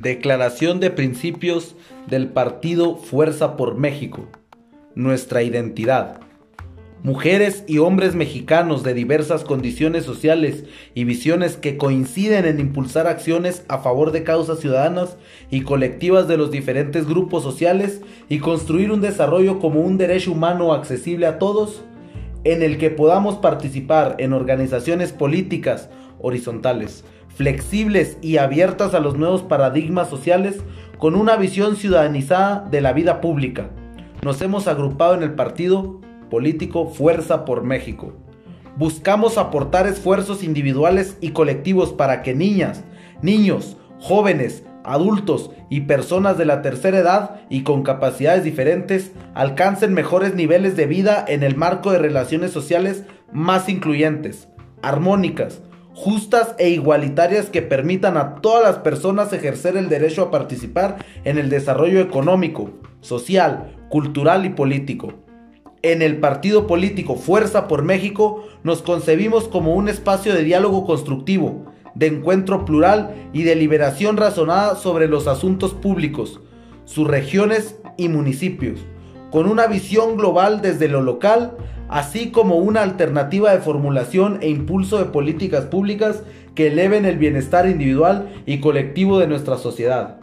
Declaración de principios del Partido Fuerza por México. Nuestra identidad. Mujeres y hombres mexicanos de diversas condiciones sociales y visiones que coinciden en impulsar acciones a favor de causas ciudadanas y colectivas de los diferentes grupos sociales y construir un desarrollo como un derecho humano accesible a todos, en el que podamos participar en organizaciones políticas horizontales, flexibles y abiertas a los nuevos paradigmas sociales con una visión ciudadanizada de la vida pública. Nos hemos agrupado en el partido político Fuerza por México. Buscamos aportar esfuerzos individuales y colectivos para que niñas, niños, jóvenes, adultos y personas de la tercera edad y con capacidades diferentes alcancen mejores niveles de vida en el marco de relaciones sociales más incluyentes, armónicas, justas e igualitarias que permitan a todas las personas ejercer el derecho a participar en el desarrollo económico, social, cultural y político. En el partido político Fuerza por México nos concebimos como un espacio de diálogo constructivo, de encuentro plural y de liberación razonada sobre los asuntos públicos, sus regiones y municipios, con una visión global desde lo local así como una alternativa de formulación e impulso de políticas públicas que eleven el bienestar individual y colectivo de nuestra sociedad.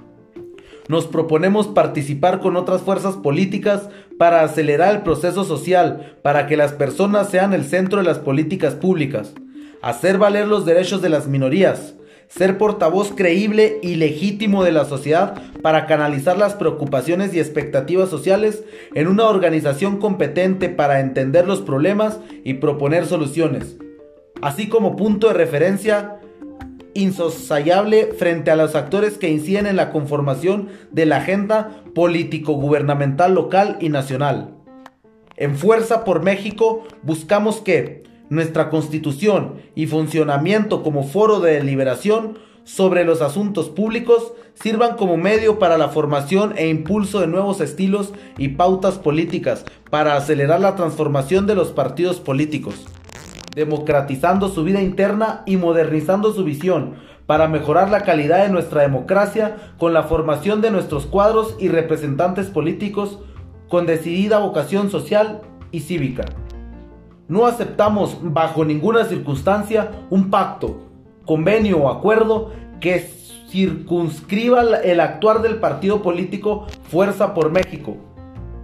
Nos proponemos participar con otras fuerzas políticas para acelerar el proceso social, para que las personas sean el centro de las políticas públicas, hacer valer los derechos de las minorías, ser portavoz creíble y legítimo de la sociedad para canalizar las preocupaciones y expectativas sociales en una organización competente para entender los problemas y proponer soluciones, así como punto de referencia insosayable frente a los actores que inciden en la conformación de la agenda político-gubernamental local y nacional. En Fuerza por México buscamos que nuestra constitución y funcionamiento como foro de deliberación sobre los asuntos públicos sirvan como medio para la formación e impulso de nuevos estilos y pautas políticas para acelerar la transformación de los partidos políticos, democratizando su vida interna y modernizando su visión para mejorar la calidad de nuestra democracia con la formación de nuestros cuadros y representantes políticos con decidida vocación social y cívica. No aceptamos bajo ninguna circunstancia un pacto, convenio o acuerdo que circunscriba el actuar del partido político Fuerza por México,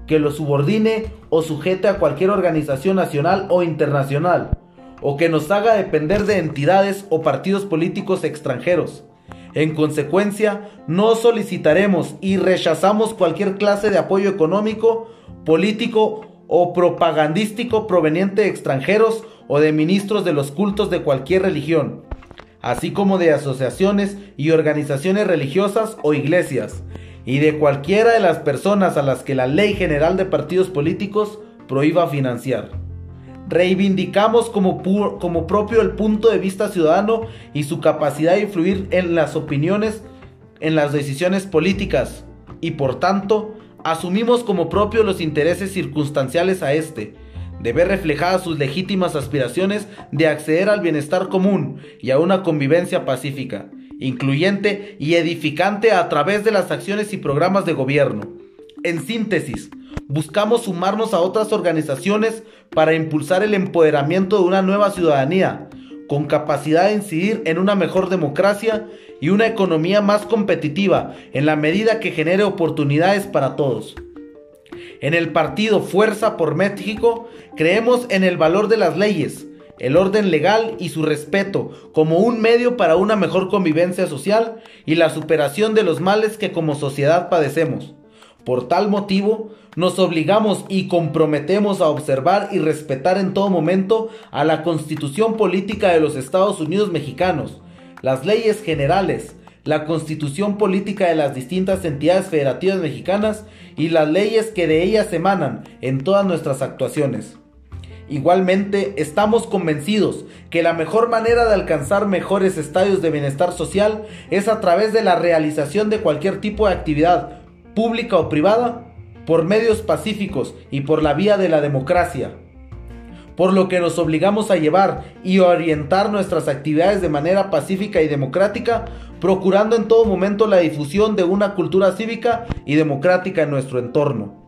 que lo subordine o sujete a cualquier organización nacional o internacional, o que nos haga depender de entidades o partidos políticos extranjeros. En consecuencia, no solicitaremos y rechazamos cualquier clase de apoyo económico, político o propagandístico proveniente de extranjeros o de ministros de los cultos de cualquier religión, así como de asociaciones y organizaciones religiosas o iglesias, y de cualquiera de las personas a las que la Ley General de Partidos Políticos prohíba financiar. Reivindicamos como, como propio el punto de vista ciudadano y su capacidad de influir en las opiniones, en las decisiones políticas, y por tanto, asumimos como propio los intereses circunstanciales a este, de ver reflejadas sus legítimas aspiraciones de acceder al bienestar común y a una convivencia pacífica, incluyente y edificante a través de las acciones y programas de gobierno. En síntesis, buscamos sumarnos a otras organizaciones para impulsar el empoderamiento de una nueva ciudadanía, con capacidad de incidir en una mejor democracia y una economía más competitiva en la medida que genere oportunidades para todos. En el partido Fuerza por México creemos en el valor de las leyes, el orden legal y su respeto como un medio para una mejor convivencia social y la superación de los males que como sociedad padecemos. Por tal motivo, nos obligamos y comprometemos a observar y respetar en todo momento a la Constitución Política de los Estados Unidos Mexicanos, las leyes generales, la Constitución Política de las distintas entidades federativas mexicanas y las leyes que de ellas emanan en todas nuestras actuaciones. Igualmente, estamos convencidos que la mejor manera de alcanzar mejores estadios de bienestar social es a través de la realización de cualquier tipo de actividad, pública o privada, por medios pacíficos y por la vía de la democracia. por lo que nos obligamos a llevar y orientar nuestras actividades de manera pacífica y democrática, procurando en todo momento la difusión de una cultura cívica y democrática en nuestro entorno.